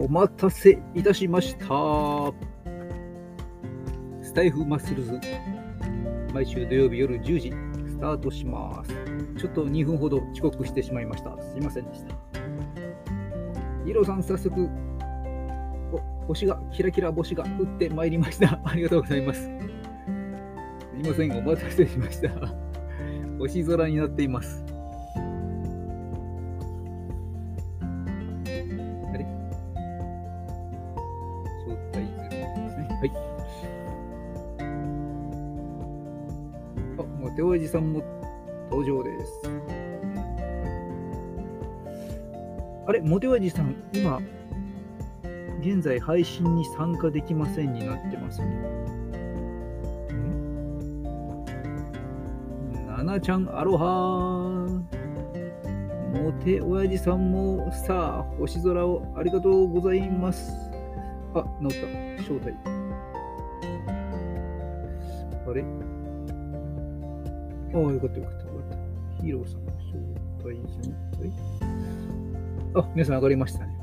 お待たせいたしました。スタイフマッスルズ、毎週土曜日夜10時、スタートします。ちょっと2分ほど遅刻してしまいました。すいませんでした。ヒーロさん、早速、星が、キラキラ星が降ってまいりました。ありがとうございます。すいません、お待たせしました。星空になっています。さんも登場です。あれ、モテワジさん、今、現在配信に参加できませんになってますね。ななちゃん、アロハモテおやじさんもさあ、星空をありがとうございます。あ、治った。招待。あれ？ああ、よかったよかったよかった。ヒーローさん、招待じゃないあ、皆さん上がりましたね。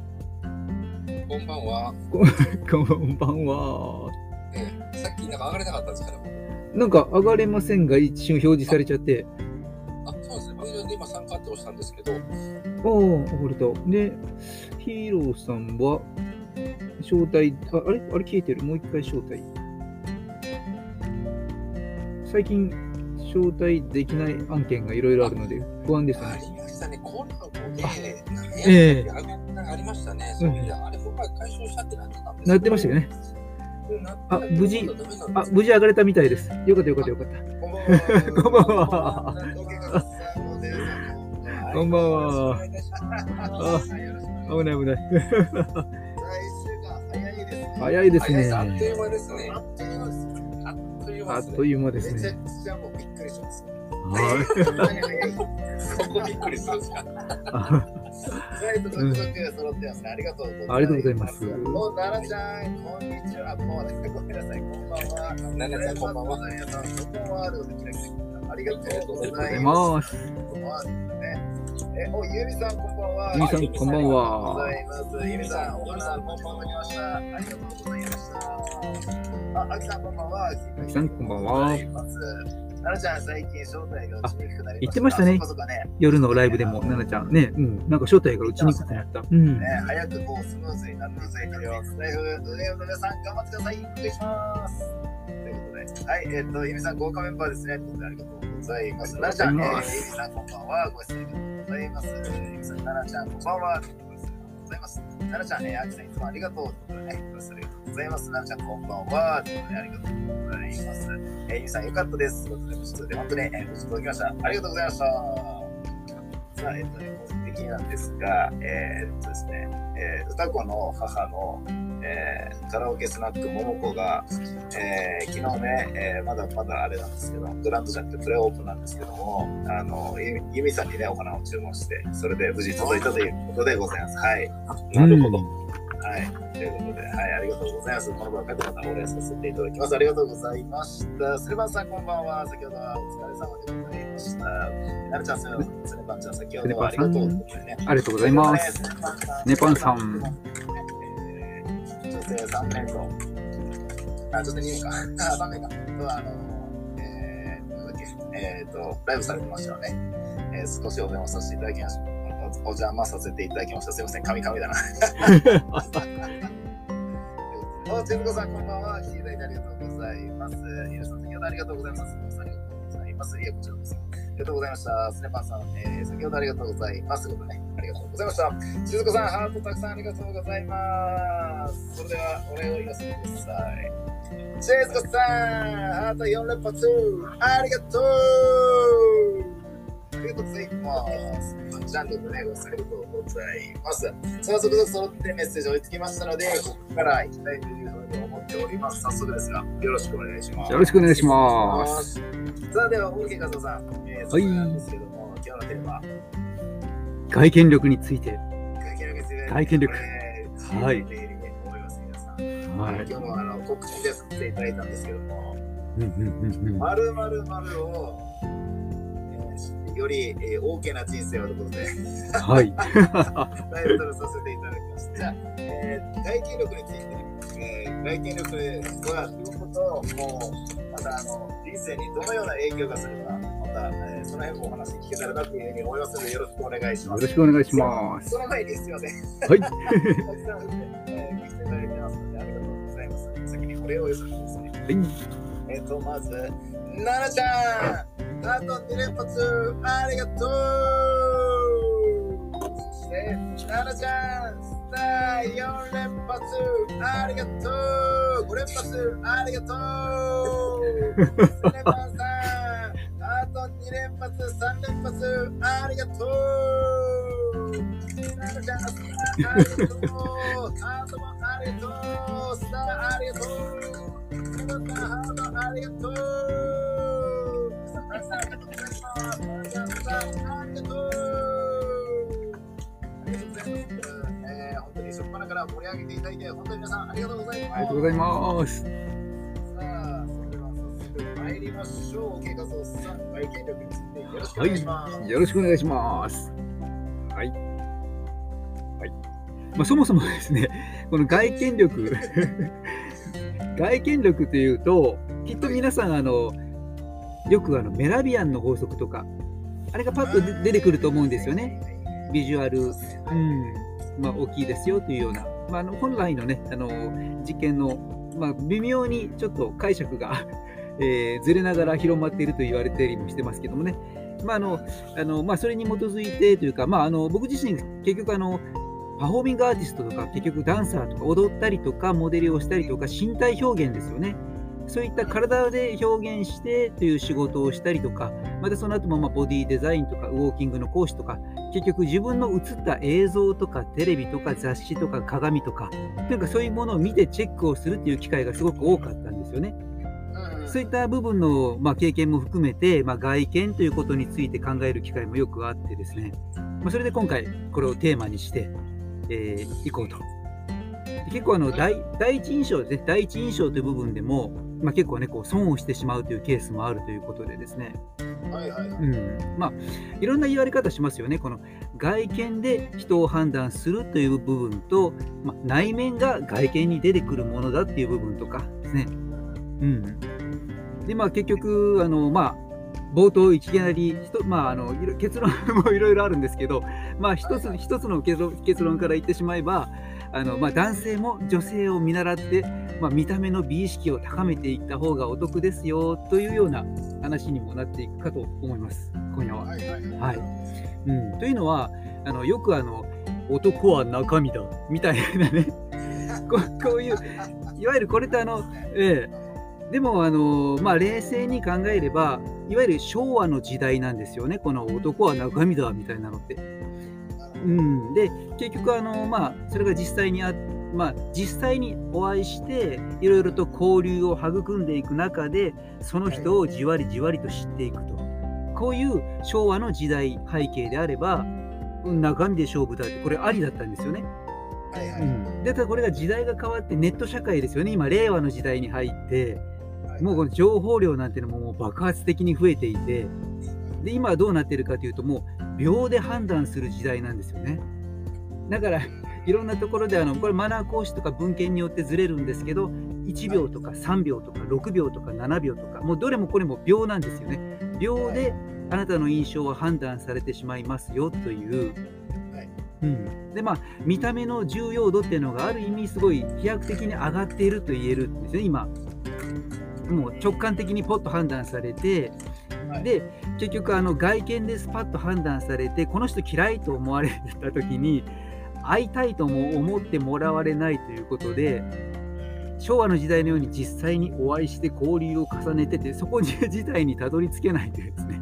こんばんは。こ んばんは。ええさっきなんか上がれなかったんですけども。なんか上がれませんが一瞬表示されちゃって、あ、そうですね。僕で今参加って押したんですけど、ああ、上がれた。で、ヒーローさんは、招待、ああれ？あれ消えてる？もう一回招待。最近、招待できない案件がいろいろあるので不安ですあね。りましたね。コロナありましたね。そういや、あれも解消したってなってたんですなってましたよね。あ無事あ、無事上がれたみたいです。よかったよかったよかった。こんばんは。こんばんは。あ危ない危ない。早いですね。あっといですね。あっという間ですね。あっという間ですめちゃね。くちゃもうびっくりします。はい。そこびっくりするんですか。ありがとうございます。ありがとうございますお、奈々ちゃん、こんにちは。もうね、ごめんなさい。こんばんは。奈々ちゃんこんばんは。ありがとうございます。ます。こんばんは。ね。え、お、ゆみさん、こんばんは。ゆみさんこんばんは。ゆみさん、お花、こんばんは。ありがとうございました。あ、あきさん、こんばんは。あきさんこんばんはありがとうございます奈々ちゃん、最近招待が打ちにくくなりました。言ってましたねね。夜のライブでも、奈々ちゃんね、うん、なんか招待が打ちにくくなった。うん。ね、早くこうスムーズになっていただければ、スタイフ、上の皆さん頑張ってください。お願いします。ということで、はい、えっ、と、ゆみさん豪華メンバーですね。ありがとうございます。ななちゃん、えー、ゆみさんこんばんは。ご出演ありがとうございます。ゆみさん、ななちゃんこんばんは。ございます。ななちゃん、ね、あきさんいつもありがとう。ということでね、ありがとうございます。ななちゃんこんばんは。ということでありがとうございます。えー、ゆうさんよかったです。ということで、普通で本当に、えー、無事届きました。ありがとうございました。さあ、えっとね、個人的なんですが、えーっとですね、えー歌子の母の、えーカラオケスナックももこが、えー昨日ね、えーまだまだあれなんですけど、グランドじゃなくてプレオープンなんですけども、あの、ゆみさんにね、お花を注文して、それで無事届いたということでございます。はい。なるほど。はい。ということで、はい、ありがとうございます。この場をかけまたお礼させていただきます。ありがとうございました。スレバンさん、こんばんは。先ほどはお疲れ様でございました。なるちゃん、スレバンちゃん、先ほどはありがとうということでね。ありがとうございます。ネパンさん。えー女性3名と、あ、女性2名か。あ、3名か。と、あの、えー、なんだっけ、えーと、ライブされてましたよね。えー少しお電話させていただきました。おお邪魔させていただきました。すいません、神々だな。お、チェムコさん、こんばんは。来ていただいてありがとうございます。皆さん、先ほどありがとうございます。います。いや、こちらです。ありがとうございました。スネパンさん、えー、先ほどありがとうございます。ということでね、ありがとうございました。静子さん、ハートたくさんありがとうございます。それでは、お礼を言わせてください。静子さん、ハート4連発、ありがとうありがとうございます。ジャンルでね、ありがとうございます。早速揃ってメッセージ追いつきましたので、ここから行きたいというふうに思っております。早速ですが、よろしくお願いします。よろしくお願いします。さあ、では、大木和夫さん、えー、はいなんですけども、今日のテーマ、外見力について。外見力ですね外見力はい自由に思います、皆さん。はい。今日もあの告知でさせていただいたんですけども、うんうんうんうんまるまるまるを、えーより、えー、大きな人生をということで、はい。タイトルさせていただきまして、じゃあ、えー、外見力について、えー、外見力はどういうことを、もう、またあの人生にどのような影響がするか、また、えー、その辺もお話聞けたらなというふうに思いますので、よろしくお願いします。よろしくお願いします。その前にすいません。はい。たくさん、えー、聞いていただいてますので、ありがとうございます。先にこれをよそにですね。はいえっ、と、まず、奈々ちゃん、あと2連発、ありがとうそして、奈々ちゃん、った4連発、ありがとう !5 連発、ありがとう。3連発、あと2連発、3連発、ありがとう。奈々ちゃん、ありがとう。ハートもありがとう。スターありがとう。盛り上げていただいて、本当に皆さんありがとうございます。ありがとうございます。さあ、それでは早速参りましょう。計画をさん、外見力についてよろしくお願いします。よろしくお願いします。はい。はい。まあ、そもそもですね、この外見力、外見力というと、きっと皆さん、あの、よくあのメラビアンの法則とか、あれがパッと出出てくると思うんですよね。ビジュアル、うん、まあ、大きいですよというような、まあ、の本来のね、あの実験の、まあ、微妙にちょっと解釈が、えーずれながら広まっていると言われていりもしてますけどもね、まああのあのまあ、それに基づいてというか、まあ、あの僕自身、結局あの、パフォーミングアーティストとか、結局ダンサーとか、踊ったりとか、モデルをしたりとか、身体表現ですよね。そういった体で表現してという仕事をしたりとか、またその後もまあボディデザインとか、ウォーキングの講師とか、結局自分の映った映像とか、テレビとか、雑誌とか、鏡とか、というかそういうものを見てチェックをするという機会がすごく多かったんですよね。うんそういった部分の、まあ、経験も含めて、まあ、外見ということについて考える機会もよくあってですね、まあ、それで今回これをテーマにして、えー、いこうと。で結構あの第第一印象ですね、第一印象という部分でも、まあ、結構ね、こう損をしてしまうというケースもあるということでですね、はいはい。はい。うん、まあいろんな言われ方しますよね、この外見で人を判断するという部分と、まあ、内面が外見に出てくるものだっていう部分とかですね。うん、で、まあ結局、あのまあ、冒頭いきなりひと、まあ、あの 結論もいろいろあるんですけど、まあ、一つ一つの結論結論から言ってしまえばあの、まあ、男性も女性を見習って、まあ、見た目の美意識を高めていった方がお得ですよというような話にもなっていくかと思います、今夜は。はいはいはい。うん、というのはあのよくあの男は中身だみたいなね。こうこういういわゆるこれってあの、ええ。でもあの、まあ、冷静に考えればいわゆる昭和の時代なんですよね。この男は中身だみたいなのって。うん、で結局あの、まあ、それが実際にあまあ、実際にお会いしていろいろと交流を育んでいく中でその人をじわりじわりと知っていくとこういう昭和の時代背景であればうん中身で勝負だってこれありだったんですよね。はいはいうん、でただこれが時代が変わってネット社会ですよね今令和の時代に入ってはい。もうこの情報量なんていうのももう爆発的に増えていてで今はどうなってるかというともう秒で判断する時代なんですよね。だからいろんなところであのこれマナー講師とか文献によってずれるんですけど1秒とか3秒とか6秒とか7秒とかもうどれもこれも秒なんですよね。秒であなたの印象は判断されてしまいますよという。はいうん、でまあ見た目の重要度っていうのがある意味すごい飛躍的に上がっていると言えるんですね今。もう直感的にポッと判断されて、はいで結局あの外見でスパッと判断されてこの人嫌いと思われた時に会いたいとも思ってもらわれないということで昭和の時代のように実際にお会いして交流を重ねててそこ自体にたどり着けないというですね。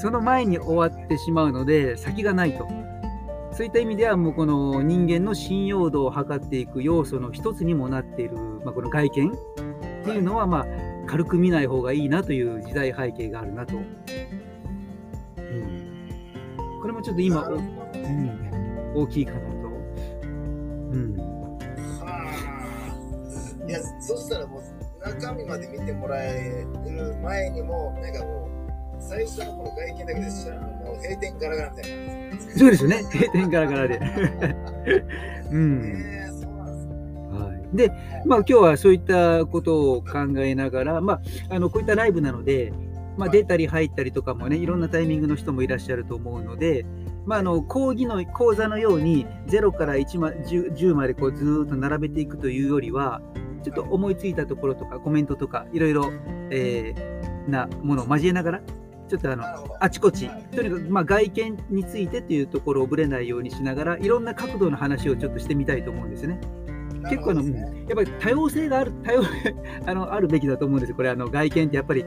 その前に終わってしまうので先がないと。そういった意味ではもうこの人間の信用度を測っていく要素の一つにもなっている、まあ、この外見っていうのはまあ軽く見ない方がいいなという時代背景があるなと、うん、これもちょっと今うん、大きいかなと、うん、はあ。いや、そしたらもう中身まで見てもらえる前にも、なんかもう、最初のこの外見だけでしたら、もう閉店ガラガラみたいな。そうですよね。閉店ガラガラで。うん。えー、で、まあ、今日はそういったことを考えながら、まあ、あのこういったライブなので、まあ、出たり入ったりとかもね、いろんなタイミングの人もいらっしゃると思うので、まあ、あの講義の講座のように0から1ま 10, 10までこうずーっと並べていくというよりは、ちょっと思いついたところとかコメントとかいろいろ、えーなものを交えながら、ちょっとあの。あちこちはい、とにかく、まあ、外見についてというところをぶれないようにしながら、いろんな角度の話をちょっとしてみたいと思うんですね。結構あの、ねやっぱり多様性がある多様 あのあるべきだと思うんですよ、これあの外見ってやっぱり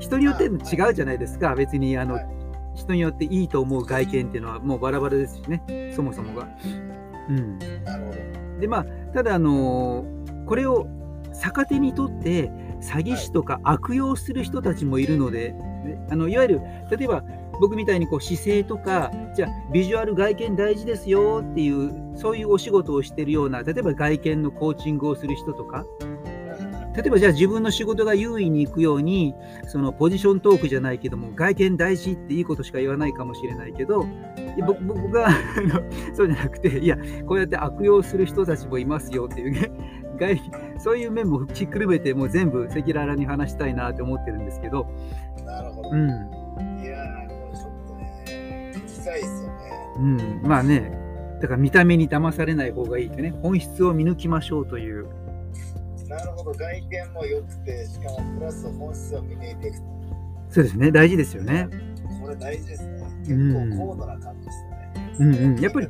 人によって違うじゃないですか、別にあの、はい人によっていいと思う外見っていうのはもうバラバラですしね、そもそもが。うん、なるほど。でまあただあのこれを逆手にとって詐欺師とか悪用する人たちもいるので、ねあのいわゆる例えば僕みたいにこう姿勢とかじゃあビジュアル外見大事ですよっていうそういうお仕事をしてるような例えば外見のコーチングをする人とか例えばじゃあ自分の仕事が優位にいくようにそのポジショントークじゃないけども外見大事っていいことしか言わないかもしれないけど僕僕が そうじゃなくていやこうやって悪用する人たちもいますよっていうね 外そういう面もひっくるめてもう全部赤裸々に話したいなって思ってるんですけど、なるほど。うんいやー、これちょっとね、聞きたいですよね。うん、まあねだから見た目に騙されない方がいいってね本質を見抜きましょうというなるほど、外見も良くて、しかもプラス本質を見抜いていく。そうですね大事ですよね。これ大事ですね。うん結構高度な感じですね。うんうん、やっぱり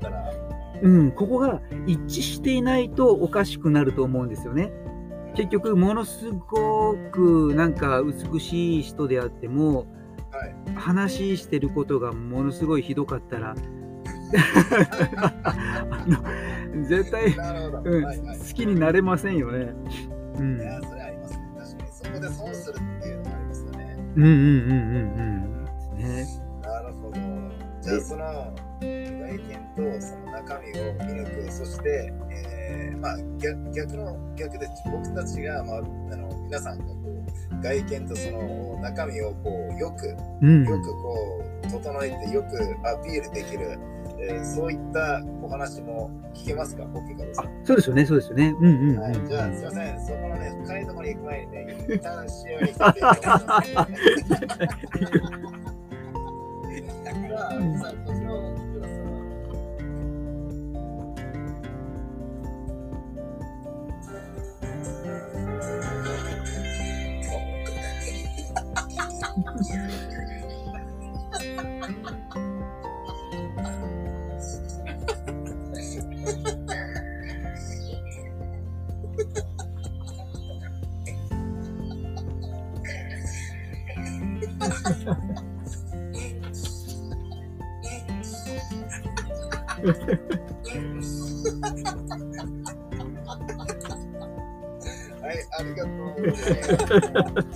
うん、ここが一致していないとおかしくなると思うんですよね。結局、ものすごくなんか美しい人であっても、はい話してることがものすごいひどかったら、あの 絶対、なるほど。うんはいはい。好きになれませんよね。うん、いやー、それありますね。確かに。そこで損するっていうのがありますよね。うんうんうんうんうん。ね、なるほど。じゃあ、その外見とその中身を見抜く、そして、えー、まあ逆逆の逆で僕たちが、まあ、あの皆さんがこう外見とその中身をこうよくうん、よくこう整えてよくアピールできる、えーそういったお話も聞けますか、僕からですあ。そうですよね、そうですよね。うんうんうん。はい、じゃあ、すみません、そこのね、深いところに行く前にね、一旦 CM に来てい はい、ありがとう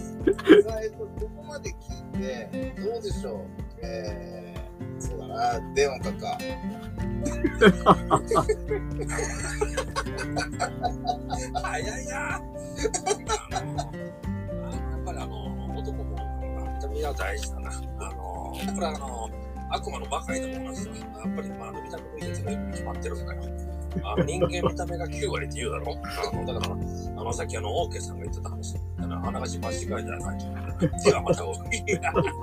あの人間見た目が9割って言うだろ？だから、あの、さっきあの、オーケーさんが言ってた話、あの、あながち間違いじゃないと。ではまたお会い。ありがとうご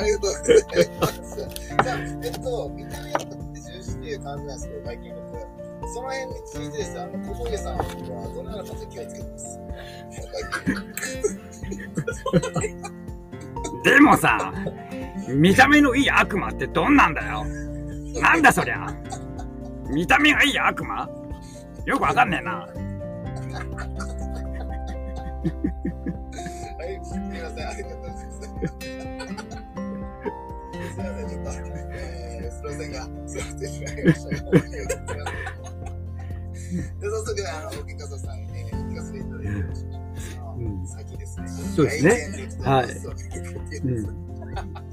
ざいます。じゃあ、えっと、見た目って重視っていう感じなんですけど、外見僕。その辺についてですね、あの、小峠さんはどのようなこと気をつけてますでもさ、見た目のいい悪魔ってどんなんだよ。なんだそりゃ。見た目がいい悪魔？よくわかんねえな。はい、すみません、ありがとうございます。すみません、ちょっと、えー、すみませんが、すみません、しまいました。で、早速、あの、沖笠さんに、ね、聞かせていただいてよろしいでしょうん先ですね。そうですねはいはい。うん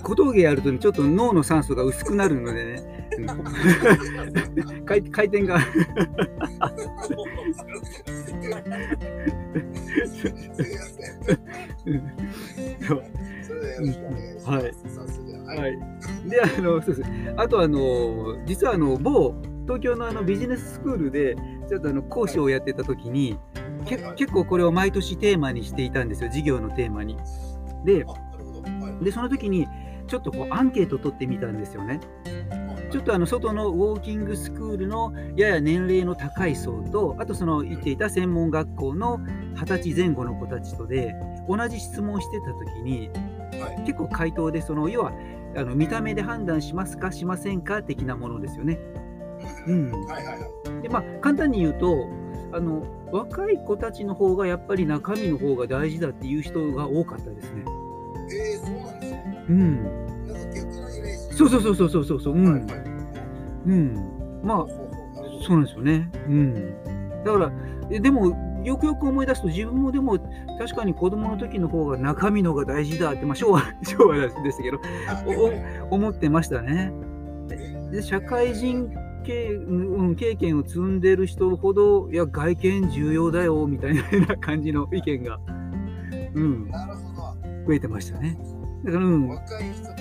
小峠やるとね、ちょっと脳の酸素が薄くなるのでね、うん回回転が。はいはい。はい、であのそうですあとあの実はあの某東京のあのビジネススクールでちょっとあの講師をやってた時に、けはい結構これを毎年テーマにしていたんですよ授業のテーマに。で。でその時にちょっとこうアンケート取ってみたんですよね。はいちょっとあの外のウォーキングスクールのやや年齢の高い層と、あとその行っていた専門学校の20歳前後の子たちとで、同じ質問をしてた時に、はい結構回答で、その要はあの見た目で判断しますか、しませんか的なものですよね。うんはいはいはい。でまあ、簡単に言うとあの、若い子たちの方がやっぱり中身の方が大事だっていう人が多かったですね。えー、そうなんですね。うん、そうそうそうそうそうそうそう、うん、はいはい。うん、まあそうなんですよね。うん。だから、えでも、よくよく思い出すと、自分もでも、確かに子供の時の方が中身の方が大事だって、まあ、昭和、昭和でしたけど、お思ってましたね。で、社会人経,、うん、経験を積んでる人ほど、いや、外見重要だよ、みたいな感じの意見が、うん。増えてましたね。だから、うん、若い人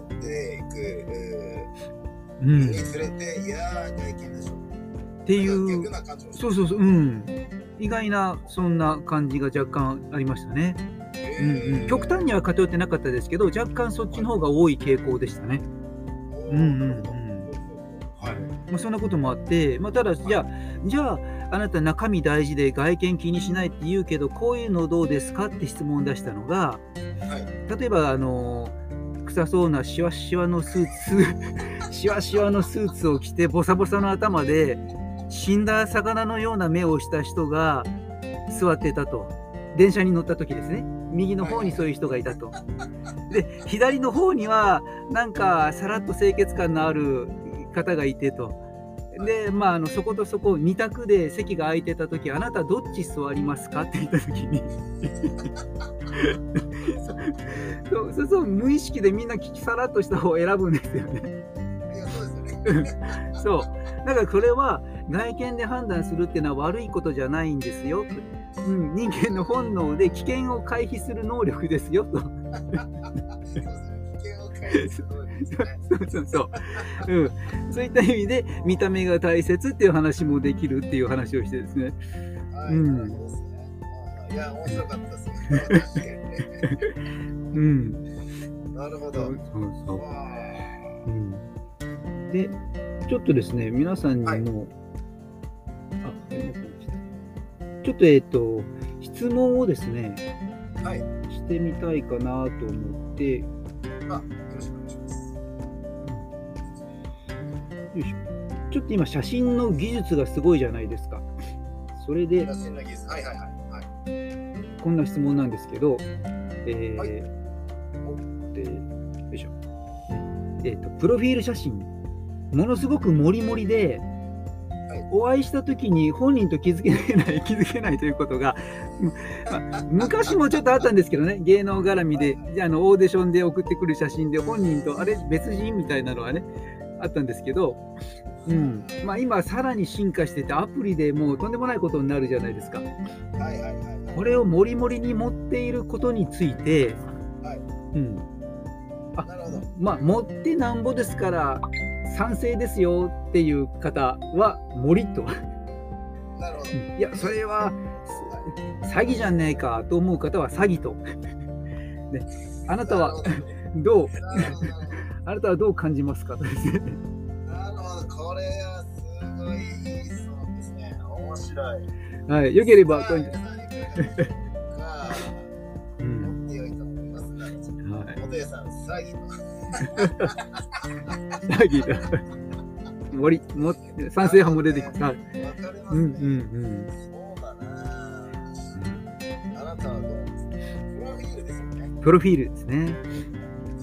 取っていく、えー、うん、にっつれて、いやー、外見でしょ。ていうそうそうそう、うん。意外な、そんな感じが若干ありましたね。うんうん、極端には偏ってなかったですけど、若干そっちの方が多い傾向でしたね。うんうんうんはい。まあ、そんなこともあって、まあ、ただ、じゃあ、じゃあ、あなた中身大事で外見気にしないって言うけど、こういうのどうですかって質問を出したのが、はい。例えば、あの、臭そうなシワシワのスーツ、シワシワのスーツを着て、ボサボサの頭で、死んだ魚のような目をした人が座ってたと。電車に乗った時ですね。右の方にそういう人がいたと。で、左の方には、なんか、さらっと清潔感のある方がいてと。で、まあ、あのそことそこ2択で席が空いてた時あなたどっち座りますか？って言った時に。そうそうそう無意識でみんな聞きさらっとした方を選ぶんですよね。そうだからこれは外見で判断するっていうのは悪いことじゃないんですよ、うん、人間の本能で危険を回避する能力ですよと。そう。そうそうそう、うん、そういった意味で見た目が大切っていう話もできるっていう話をしてですね。はい。うんね。いや、面白かったですね。うん、なるほど。そうそうわうんで、ちょっとですね、皆さんにも、はいあちょっとえっ、と、質問をですね、ーはい。よしてみたいかなと思って、いしょ。ちょっと今、写真の技術がすごいじゃないですか。それで。こんな質問なんですけど、えーはいでよいしょ。えっ、と、プロフィール写真、ものすごくモリモリで、はいお会いしたときに本人と気づけない、気づけないということが、まあ昔もちょっとあったんですけどね、芸能絡みで、あのオーディションで送ってくる写真で、本人とあれ、別人みたいなのはね、あったんですけど、うんまあ、今、さらに進化してて、アプリでもうとんでもないことになるじゃないですか。はいはいはいはい。これをモリモリに持っていることについて、はいうん、なるほど。まあ、持ってなんぼですから、賛成ですよっていう方は、モリと。なるほど。いや、それはす詐欺じゃねえかと思う方は詐欺と。ね、あなたは どう？あなたはどう感じますか？とですね。なるほど。これはすごいいい質問ですね。面白い。はい、よければ、さあ皆さんいかがでしょういと思います。はい、元谷さん、詐欺だ。森、も賛成派も出てきた。はいわかりますね。うんうんそうだな。あなたはどうですか？プロフィールですよね。プロフィールですね。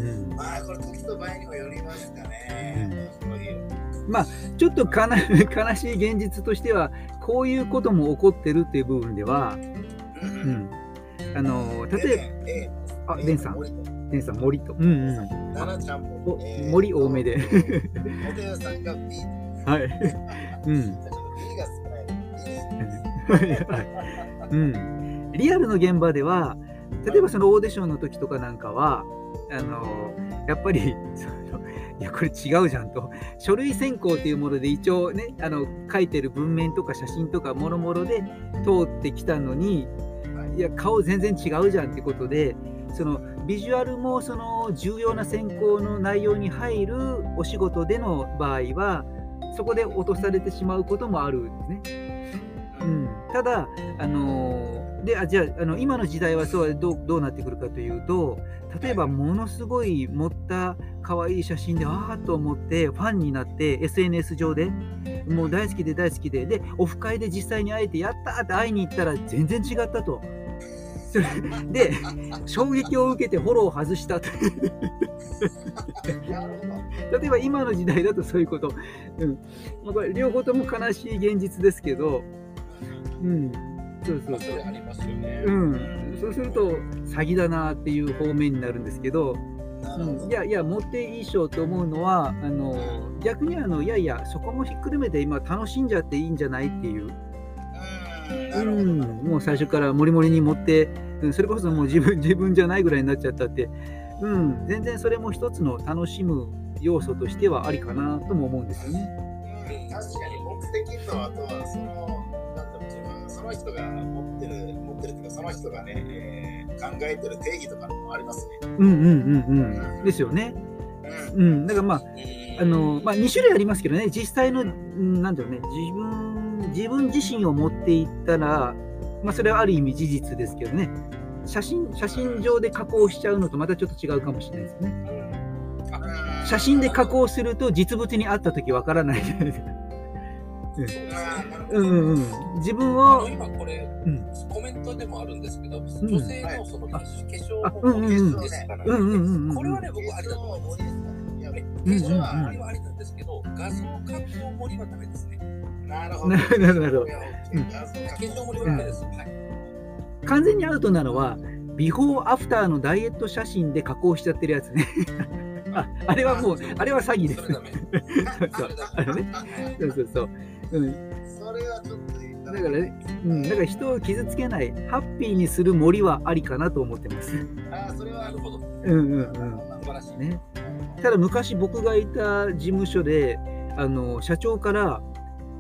うん。まあ、これ時と場合にもよりますかね。プロフィール。ちょっとかな 悲しい現実としては、こういうことも起こってるっていう部分では、ううん。ん、あの例ええば、あ、デンさん、さん、森と、うんうん、奈々ちゃんも。お森多めで。んが B。はい、B が少ない。の。B です。うん、リアルの現場では、例えばそのオーディションの時とかなんかは、あのやっぱり そいやこれ違うじゃんと。書類選考というもので一応ねあの書いてる文面とか写真とかもろもろで通ってきたのにい。や顔全然違うじゃんってことでそのビジュアルもその重要な選考の内容に入るお仕事での場合はそこで落とされてしまうこともあるんですね。うん、ただ、あのーであじゃああの今の時代はそうどうどうなってくるかというと例えばものすごい盛った可愛い写真でああと思ってファンになって SNS 上でもう大好きで大好きででオフ会で実際に会えてやったーって会いに行ったら全然違ったと。そ れで衝撃を受けてフォローを外した。例えば今の時代だとそういうこと、うん。まあ、これ両方とも悲しい現実ですけど、うん、そうそうそうまありますよね。うん、そうすると詐欺だなっていう方面になるんですけど、うん、い。やいや持っていい賞と思うのはあの逆にあのいやいやそこもひっくるめて今楽しんじゃっていいんじゃないっていう、うん、もう最初からモリモリに持って、うんそれこそもう自分自分じゃないぐらいになっちゃったって、うん、全然それも一つの楽しむ要素としてはありかなとも思うんですよね。うん。確かに目的とあとはそのの人が持ってる持ってるっていうかその人がね、えー考えてる定義とかもありますね。うんうんうんうん。ですよね。うんうん、だからまあうんあの、まあ、2種類ありますけどね、実際の、うんなんだろうね、自分自分自身を持っていったら、まあ、それはある意味事実ですけどね、写真写真上で加工しちゃうのとまたちょっと違うかもしれないですね。うん写真で加工すると実物に会ったときわからないじゃないですか。そうんうんうん、自分を、今これ、うんコメントでもあるんですけど、ん女性のその化あ粧あうんうんうんですからね、うんうんうんうんこれはね、僕ありだと思います。いや化うんうん粧はありはありなんですけど、画像加工盛りはダメですね。なるほど。なるほどなるほどうん化粧盛りはダメです。はい。完全にアウトなのは、ビフォーアフターのダイエット写真で加工しちゃってるやつね。ああれはもう、あれは詐欺ですそ。れダメ。そうそうあのねそうそうそう。うん、それはちょっといいだからね、うん、だから人を傷つけない、ハッピーにする森はありかなと思ってます。あーそれはなるほど。うんうんうん。素晴らしい。ね、ただ昔僕がいた事務所で、あの社長から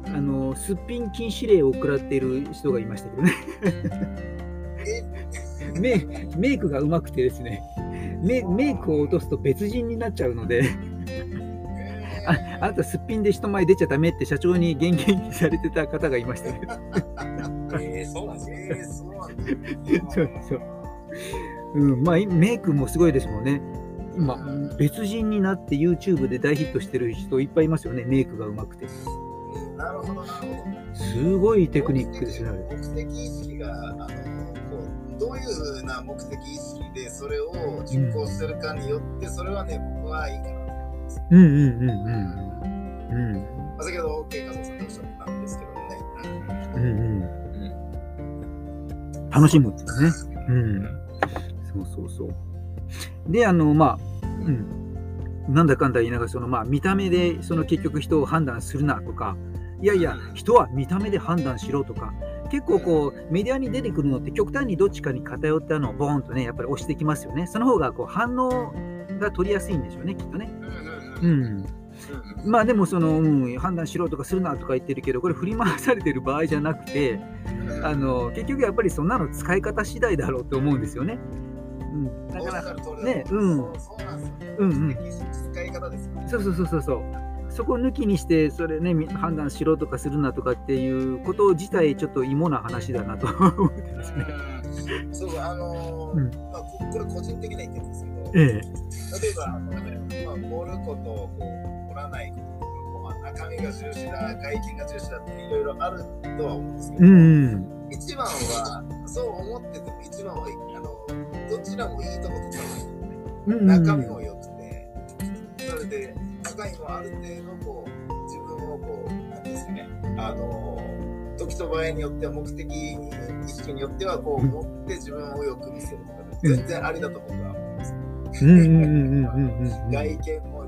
あのすっぴん禁止令を食らっている人がいましたけどね。メ メイクがうまくてですねメ、メイクを落とすと別人になっちゃうので、ああなたすっぴんで人前出ちゃダメって社長に厳禁されてた方がいましたけど。えー、そうなんですね。うなんだ。そうそううん、まあいメイクもすごいですもんね。今、別人になって YouTube で大ヒットしてる人いっぱいいますよね、メイクがうまくて。なるほど、なるほど。すごいテクニックですね、あれ。目的意識が、あの、こう、どういうふうな目的意識でそれを実行してるかによって、それはね、僕はいいかな。うんうんうんうん。うんまあ、先ほど、OK 加藤さんがおっしゃったんですけどもね。うんうん。楽しむんですね。うん。そうそうそう。で、あの、まあ、うん。なんだかんだ言いながら、そのまあ見た目でその結局人を判断するなとか、いやいや、人は見た目で判断しろとか、結構こうメディアに出てくるのって極端にどっちかに偏ったのをボーンとね、やっぱり押してきますよね。その方がこう反応が取りやすいんでしょうね、きっとね。うん。まあでもその、うん、判断しろとかするなとか言ってるけど、これ振り回されてる場合じゃなくて、あの結局やっぱりそんなの使い方次第だろうと思うんですよね。うん、だから、ねうん。そうそう。そうそうそうそこ抜きにして、それね、み判断しろとかするなとかっていうこと自体、ちょっと芋な話だなと思ってますね。うんそう、あのーうんまあ、ここれ個人的な意見ですけど、ええ。例えば、あのねまあ、盛ること、こう、盛らないこと、まあ、中身が重視だ、外見が重視だっていろいろあるとは思うんですけど、うん。一番は、そう思ってても一番は、あの、どちらもいいとこ取った方がね。うん。中身も良くて、それで、中身もある程度、こう、自分をこう、なんていうんですかね、あの、時と場合によっては、目的意識によっては、こう、うん持って自分をよく見せるとかで、全然ありだと僕は思います。外見も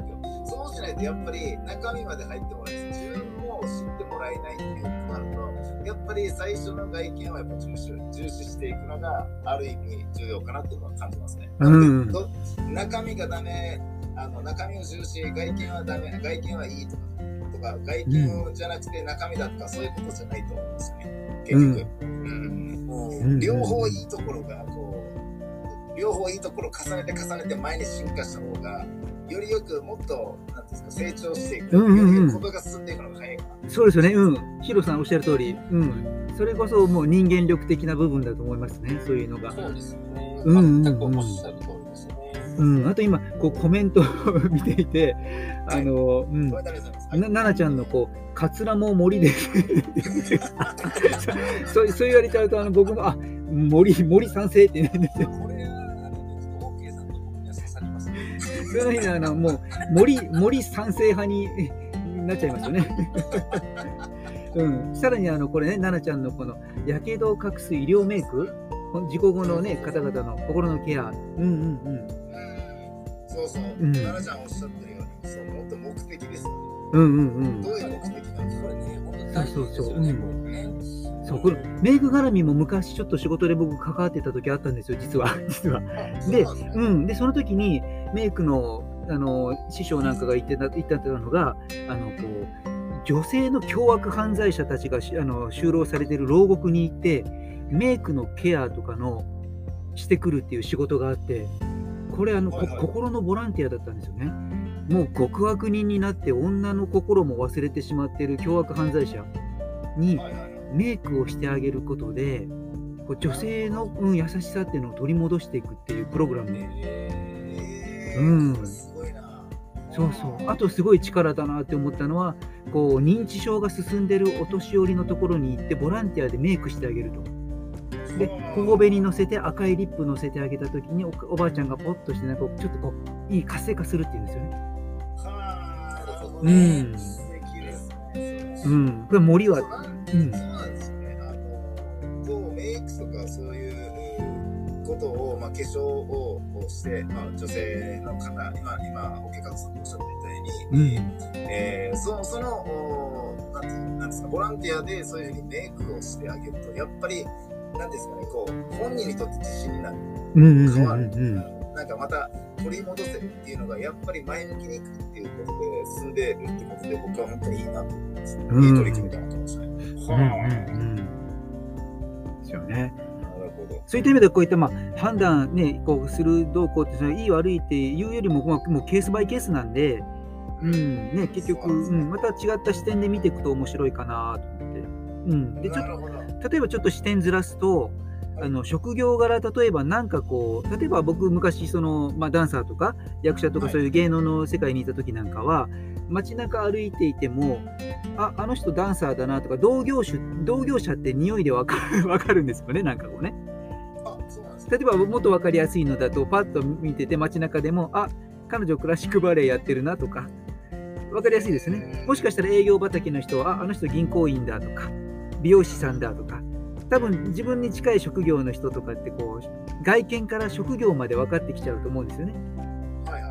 そうしないとやっぱり中身まで入ってもらえず、自分も知ってもらえないっていうことになると、やっぱり最初の外見はやっぱ重視重視していくのがある意味重要かなっていうのは感じますね。中身がダメ、あの中身を重視、外見はダメ、外見はいいとか、とか外見じゃなくて中身だとか、そういうことじゃないと思うんですよね。結局。うんうん両方いいところが、こう、両方いいところを重ねて重ねて前に進化した方が、よりよくもっと、なんですか、成長していく。うんうんうんことが進んでいくのが早いかな。そうですよね。うん。ヒロさんおっしゃる通り、うん。それこそもう人間力的な部分だと思いますね。そういうのが。そうですよね。全くおっしゃる通り。うん。あと今、こうコメントを 見ていて、あの、うん。な、ななちゃんのこう、カツラも森で そう、そう言われちゃうと、あの、僕も、あ、森、森賛成って言うんですよ。その日あの、もう、森、森賛成派になっちゃいますよね。うん。さらに、あの、これね、ななちゃんのこの、やけどを隠す医療メイク、事故後のね、方々の心のケア。うんうんうん。うんそうそう。うん奈々ちゃんおっしゃってるように、そうもっと目的ですよね。うんうんうんど。ういう目的なんですか？これね、本当に大事ですよね、そうそうそうこれね。そう、これ、メイク絡みも昔ちょっと仕事で僕関わってた時あったんですよ、実は。実は。で、そうですねうん。で、その時にメイクの、あの、師匠なんかが言ってた、言ってたのが、あの、こう、女性の凶悪犯罪者たちがしあの就労されている牢獄に行って、メイクのケアとかのしてくるっていう仕事があって、これあの、こはいはい心のボランティアだったんですよね。もう極悪人になって女の心も忘れてしまっている凶悪犯罪者にメイクをしてあげることで、こう女性の、うん、優しさっていうのを取り戻していくっていうプログラムえーうんすごいな。そうそう。あとすごい力だなって思ったのは、こう認知症が進んでるお年寄りのところに行ってボランティアでメイクしてあげると。で、頬紅乗せて赤いリップ乗せてあげたときにおおばあちゃんがポッとしてなんかちょっとこういい活性化するっていうんですよね。はあ、なるほどうね。ん。うん。これ森はそうなんですよね。あの、こう、メイクとかそういうことを、まあ、化粧をして、まあ、女性の方、今、今、お客さんもおっしゃっていたように、うん。えーそその、おなんてなんですか、ボランティアでそういうふうにメイクをしてあげると、やっぱり、なんですかね、こう、本人にとって自信になる。変わる。なんかまた取り戻せるっていうのが、やっぱり前向きにいくっていうことで進んでるってことで、僕は本当にいいなと思います。うんいい取り組みだなと思いましたね。うんはうんうん。ですよね。そういった意味でこういったまあ判断ねこうするどうこうってそのいい悪いっていうよりも、まあ、もうケースバイケースなんで、うんね、結局、そうん、また違った視点で見ていくと面白いかなと思って。うん、でちょっ。と例えばちょっと視点ずらすとあの職業柄例えばなんかこう例えば僕昔その、まあ、ダンサーとか役者とかはい。そういう芸能の世界にいた時なんかは、街中歩いていてもああの人ダンサーだなとか同業種同業者って匂いでわかる わかるんですよねなんかこうね。例えばもっと分かりやすいのだとパッと見てて街中でもあ彼女クラシックバレエやってるなとか分かりやすいですね。もしかしたら営業畑の人はああの人銀行員だとか美容師さんだとか多分自分に近い職業の人とかってこう外見から職業まで分かってきちゃうと思うんですよね。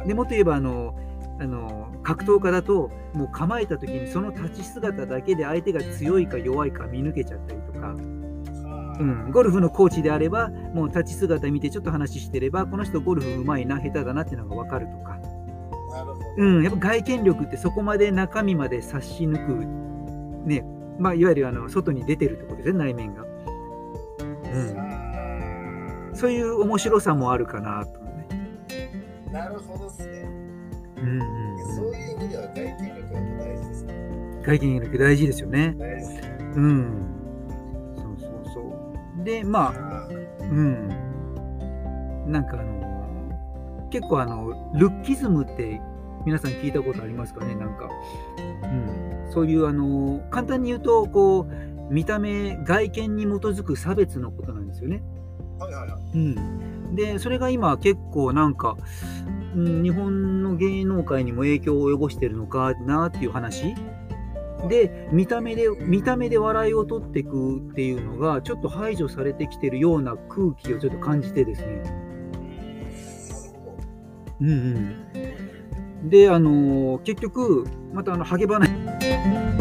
でもっと言えばあのあの格闘家だともう構えた時にその立ち姿だけで相手が強いか弱いか見抜けちゃったりとか。はあうん、ゴルフのコーチであれば、もう立ち姿見てちょっと話してれば、この人ゴルフうまいな、下手だなっていうのが分かるとか。うん、やっぱ外見力ってそこまで中身まで察し抜く、ね、まあ、いわゆるあの外に出てるってことですね、内面が。うん、あそういう面白さもあるかなと、ね。ーなるほどですね。うんうんそういう意味では外見力が大事ですね。うん、外見力大事ですよね。うん。そうそうそう。で、まあ、うん。なんかあの結構あの、ルッキズムって皆さん聞いたことありますかねなんか。うん。そういうあの簡単に言うと、こう、見た目、外見に基づく差別のことなんですよね。はいはいはい。うん。で、それが今結構なんか、うん、日本の芸能界にも影響を及ぼしてるのかなっていう話。で見た目で見た目で笑いを取っていくっていうのがちょっと排除されてきてるような空気をちょっと感じてですね。うんうん、であの結局またあのハゲ話